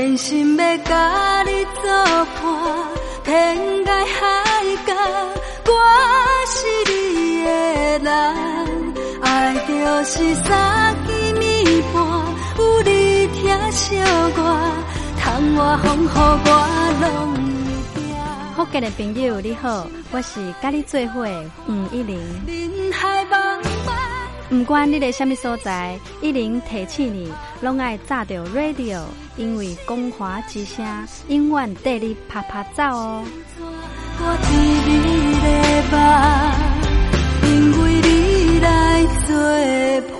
真心要甲你作伴，天涯海角，我是你的人。爱就是三更暝半，有你听小歌，窗外风雨我拢会惊。福建的朋友你好，我是甲你做伙吴一玲。不管你在什么所在，一零提起你，拢爱炸着 radio，因为光华之声永远带你啪啪走哦。我因为你来作伴。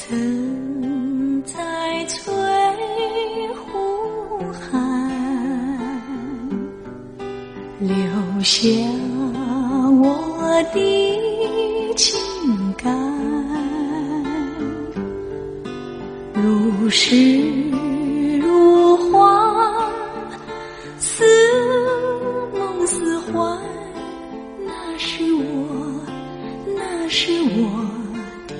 曾在翠湖畔留下我的情感，如诗如画，似梦似幻，那是我，那是我。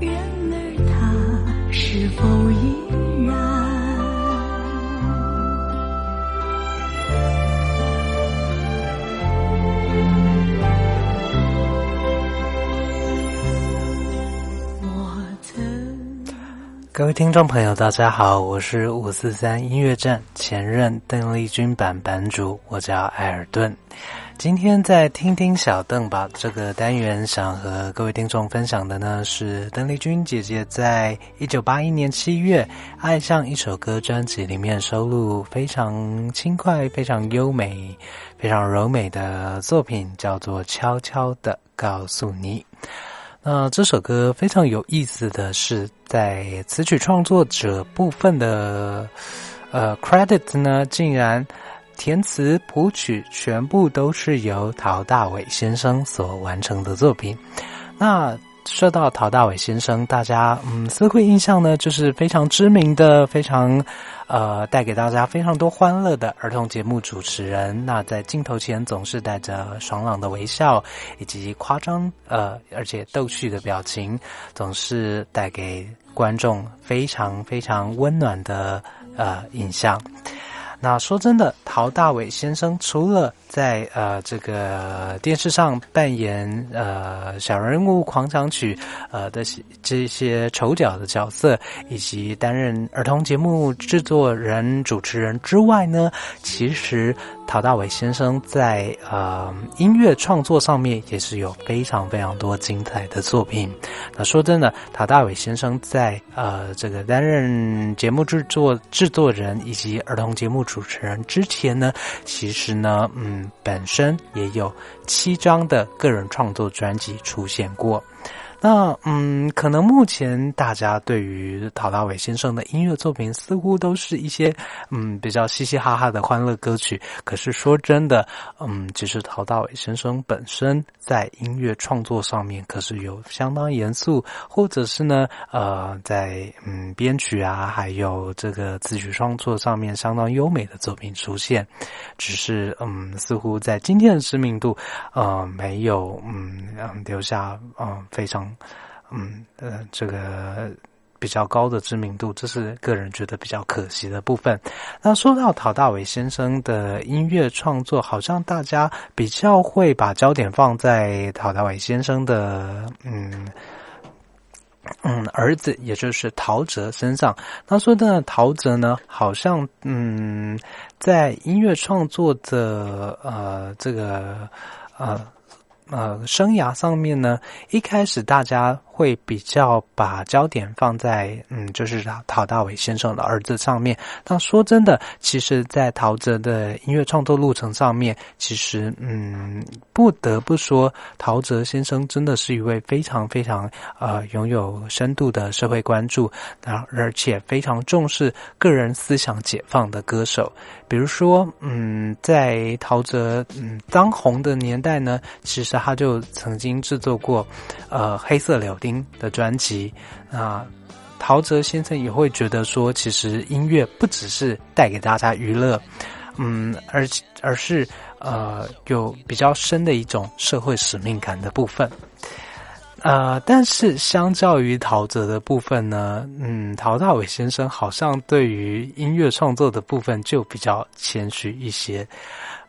然而他是否依然？各位听众朋友，大家好，我是五四三音乐站前任邓丽君版版主，我叫艾尔顿。今天在听听小邓吧这个单元，想和各位听众分享的呢是邓丽君姐姐在一九八一年七月《爱上一首歌》专辑里面收录非常轻快、非常优美、非常柔美的作品，叫做《悄悄的告诉你》。那这首歌非常有意思的是，在词曲创作者部分的呃 credit 呢，竟然。填词谱曲全部都是由陶大伟先生所完成的作品。那说到陶大伟先生，大家嗯，似乎印象呢，就是非常知名的、非常呃，带给大家非常多欢乐的儿童节目主持人。那在镜头前总是带着爽朗的微笑，以及夸张呃，而且逗趣的表情，总是带给观众非常非常温暖的呃印象。那说真的，陶大伟先生除了在呃这个电视上扮演呃小人物狂想曲呃的这些丑角的角色，以及担任儿童节目制作人、主持人之外呢，其实陶大伟先生在呃音乐创作上面也是有非常非常多精彩的作品。那说真的，陶大伟先生在呃这个担任节目制作制作人以及儿童节目主主持人之前呢，其实呢，嗯，本身也有七张的个人创作专辑出现过。那嗯，可能目前大家对于陶大伟先生的音乐作品，似乎都是一些嗯比较嘻嘻哈哈的欢乐歌曲。可是说真的，嗯，其实陶大伟先生本身在音乐创作上面，可是有相当严肃，或者是呢，呃，在嗯编曲啊，还有这个词曲创作上面相当优美的作品出现。只是嗯，似乎在今天的知名度，呃，没有嗯留下嗯非常。嗯呃，这个比较高的知名度，这是个人觉得比较可惜的部分。那说到陶大伟先生的音乐创作，好像大家比较会把焦点放在陶大伟先生的嗯嗯儿子，也就是陶喆身上。那说的陶喆呢，好像嗯在音乐创作的呃这个呃。呃，生涯上面呢，一开始大家。会比较把焦点放在嗯，就是陶陶大伟先生的儿子上面。但说真的，其实，在陶喆的音乐创作路程上面，其实嗯，不得不说，陶喆先生真的是一位非常非常呃拥有深度的社会关注，然后而且非常重视个人思想解放的歌手。比如说，嗯，在陶喆嗯当红的年代呢，其实他就曾经制作过呃黑色柳。的专辑啊，陶喆先生也会觉得说，其实音乐不只是带给大家娱乐，嗯，而而是呃有比较深的一种社会使命感的部分。呃，但是相较于陶喆的部分呢，嗯，陶大伟先生好像对于音乐创作的部分就比较谦虚一些。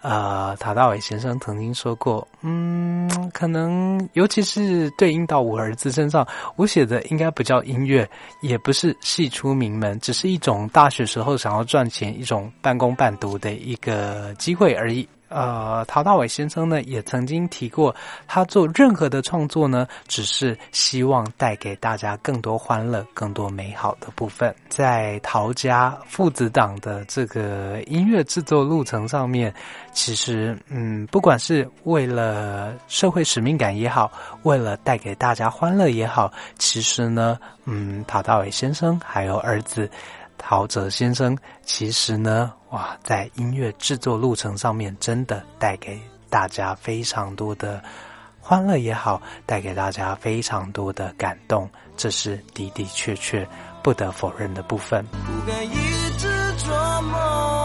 呃，塔大伟先生曾经说过，嗯，可能尤其是对应到我儿子身上，我写的应该不叫音乐，也不是戏出名门，只是一种大学时候想要赚钱、一种半工半读的一个机会而已。呃，陶大伟先生呢也曾经提过，他做任何的创作呢，只是希望带给大家更多欢乐、更多美好的部分。在陶家父子档的这个音乐制作路程上面，其实，嗯，不管是为了社会使命感也好，为了带给大家欢乐也好，其实呢，嗯，陶大伟先生还有儿子。陶喆先生，其实呢，哇，在音乐制作路程上面，真的带给大家非常多的欢乐也好，带给大家非常多的感动，这是的的确确不得否认的部分。不敢一直琢磨，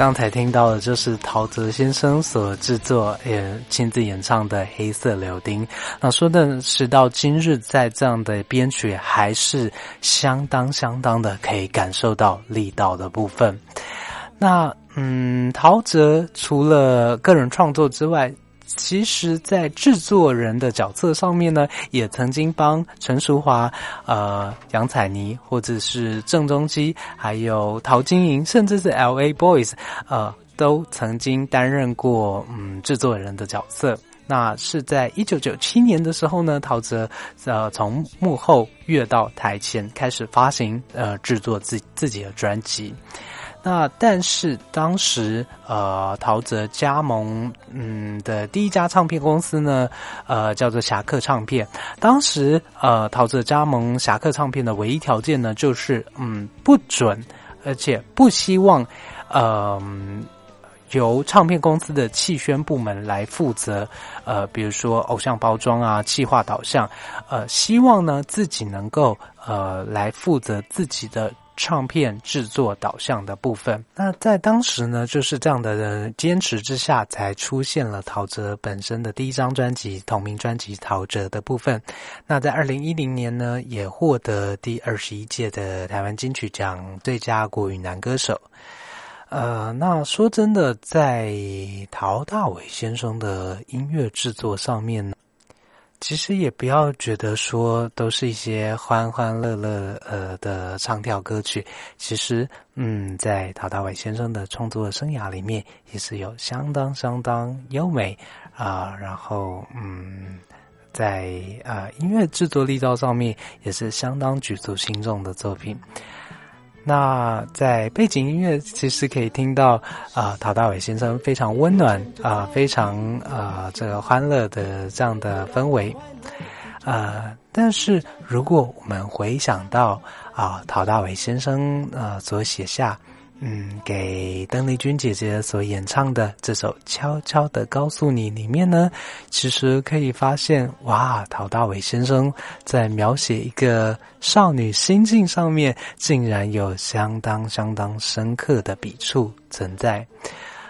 刚才听到的就是陶喆先生所制作、也亲自演唱的《黑色柳丁》。那说的是到今日，在这样的编曲还是相当相当的可以感受到力道的部分。那嗯，陶喆除了个人创作之外，其实，在制作人的角色上面呢，也曾经帮陈淑华、呃杨采妮，或者是郑中基，还有陶晶莹，甚至是 L.A. Boys，呃，都曾经担任过嗯制作人的角色。那是在一九九七年的时候呢，陶喆呃从幕后跃到台前，开始发行呃制作自自己的专辑。那但是当时呃，陶喆加盟嗯的第一家唱片公司呢，呃，叫做侠客唱片。当时呃，陶喆加盟侠客唱片的唯一条件呢，就是嗯不准，而且不希望呃。由唱片公司的气宣部门来负责，呃，比如说偶像包装啊、企划导向，呃，希望呢自己能够呃来负责自己的唱片制作导向的部分。那在当时呢，就是这样的人坚持之下，才出现了陶喆本身的第一张专辑同名专辑《陶喆》的部分。那在二零一零年呢，也获得第二十一届的台湾金曲奖最佳国语男歌手。呃，那说真的，在陶大伟先生的音乐制作上面呢，其实也不要觉得说都是一些欢欢乐乐呃的唱跳歌曲。其实，嗯，在陶大伟先生的创作生涯里面，也是有相当相当优美啊，然后嗯，在啊音乐制作力道上面也是相当举足轻重的作品。那在背景音乐，其实可以听到啊，陶大伟先生非常温暖啊，非常啊这个欢乐的这样的氛围啊。但是如果我们回想到啊，陶大伟先生啊所写下。嗯，给邓丽君姐姐所演唱的这首《悄悄的告诉你》里面呢，其实可以发现，哇，陶大伟先生在描写一个少女心境上面，竟然有相当相当深刻的笔触存在。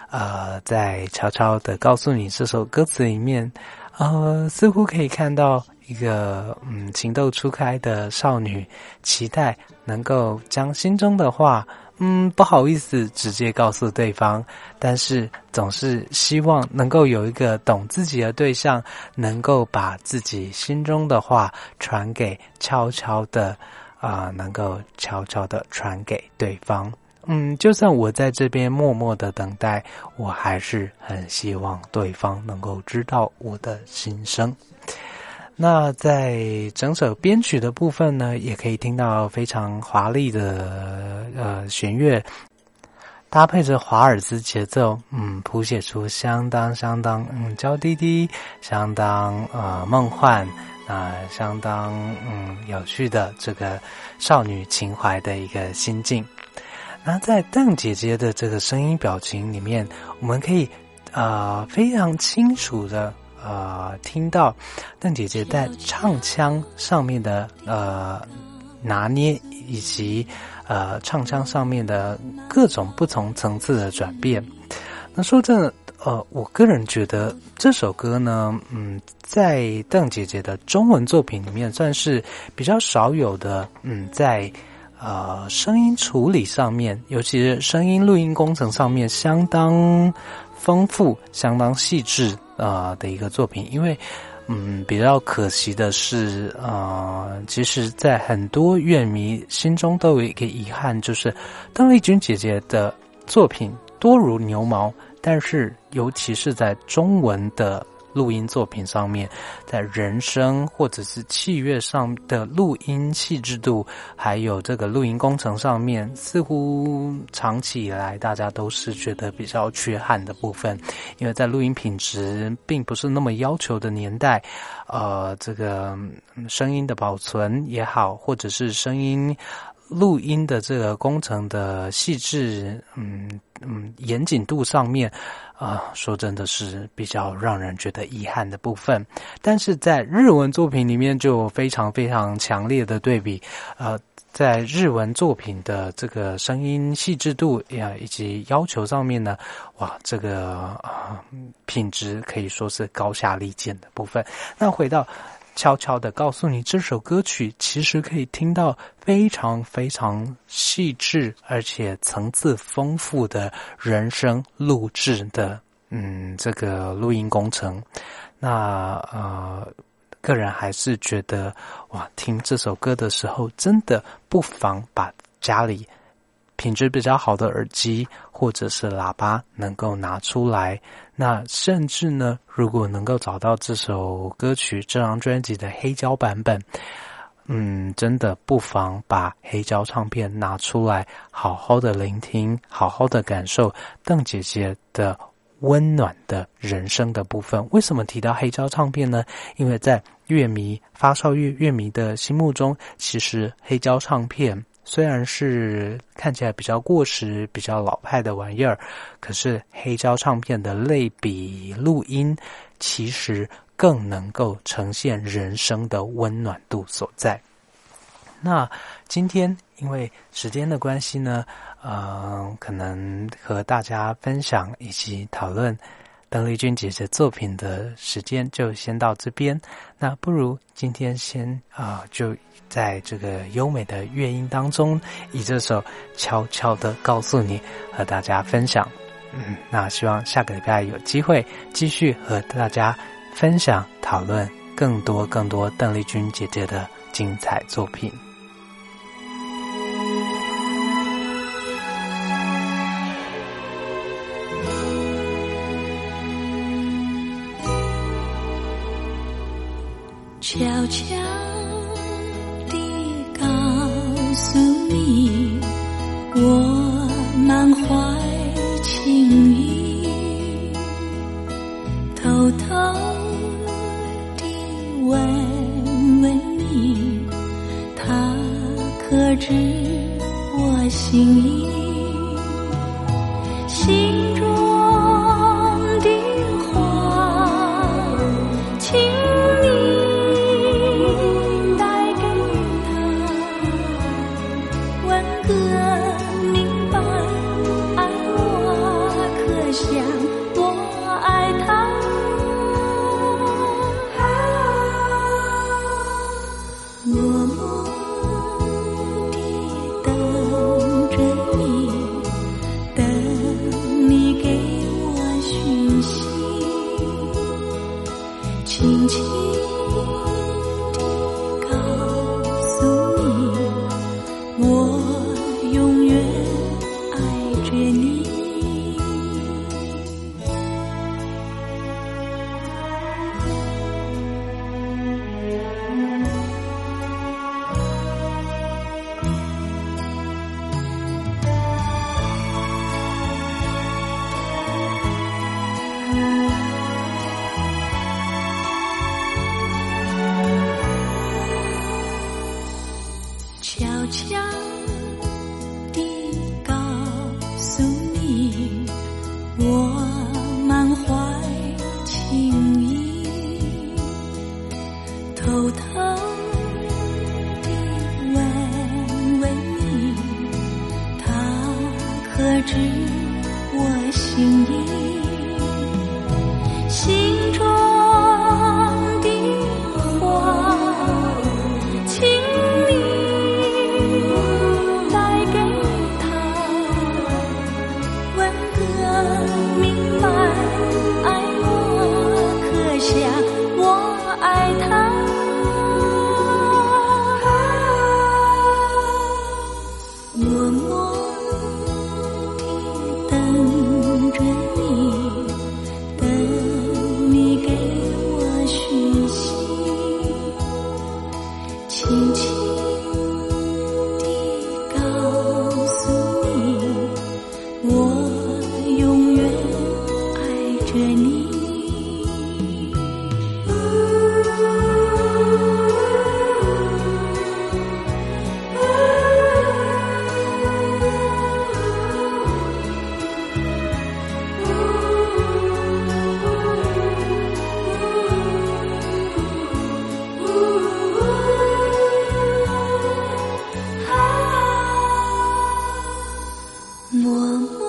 呃，在《悄悄的告诉你》这首歌词里面，呃，似乎可以看到一个嗯情窦初开的少女，期待能够将心中的话。嗯，不好意思，直接告诉对方，但是总是希望能够有一个懂自己的对象，能够把自己心中的话传给悄悄的，啊，能够悄悄的传给对方。嗯，就算我在这边默默的等待，我还是很希望对方能够知道我的心声。那在整首编曲的部分呢，也可以听到非常华丽的呃弦乐，搭配着华尔兹节奏，嗯，谱写出相当相当嗯娇滴滴、相当呃梦幻啊、相当嗯有趣的这个少女情怀的一个心境。那在邓姐姐的这个声音表情里面，我们可以呃非常清楚的。呃，听到邓姐姐在唱腔上面的呃拿捏，以及呃唱腔上面的各种不同层次的转变。那说真的，呃，我个人觉得这首歌呢，嗯，在邓姐姐的中文作品里面算是比较少有的，嗯，在呃声音处理上面，尤其是声音录音工程上面，相当丰富、相当细致。啊的一个作品，因为嗯，比较可惜的是，呃，其实，在很多乐迷心中都有一个遗憾，就是邓丽君姐姐的作品多如牛毛，但是尤其是在中文的。录音作品上面，在人声或者是器乐上的录音细致度，还有这个录音工程上面，似乎长期以来大家都是觉得比较缺憾的部分。因为在录音品质并不是那么要求的年代，呃，这个声音的保存也好，或者是声音录音的这个工程的细致，嗯嗯，严谨度上面。啊，说真的是比较让人觉得遗憾的部分，但是在日文作品里面就非常非常强烈的对比。呃，在日文作品的这个声音细致度呀以及要求上面呢，哇，这个啊品质可以说是高下立见的部分。那回到。悄悄的告诉你，这首歌曲其实可以听到非常非常细致而且层次丰富的人声录制的，嗯，这个录音工程。那呃，个人还是觉得，哇，听这首歌的时候，真的不妨把家里。品质比较好的耳机或者是喇叭能够拿出来，那甚至呢，如果能够找到这首歌曲这张专辑的黑胶版本，嗯，真的不妨把黑胶唱片拿出来，好好的聆听，好好的感受邓姐姐的温暖的人生的部分。为什么提到黑胶唱片呢？因为在乐迷、发烧乐乐迷的心目中，其实黑胶唱片。虽然是看起来比较过时、比较老派的玩意儿，可是黑胶唱片的类比录音，其实更能够呈现人生的温暖度所在。那今天因为时间的关系呢，呃，可能和大家分享以及讨论邓丽君姐姐作品的时间就先到这边。那不如今天先啊就。在这个优美的乐音当中，以这首悄悄的告诉你，和大家分享。嗯，那希望下个礼拜有机会继续和大家分享、讨论更多更多邓丽君姐姐的精彩作品。悄悄地告。诉你，我满怀情意，偷偷地问问你，他可知我心意？心中。轻 muông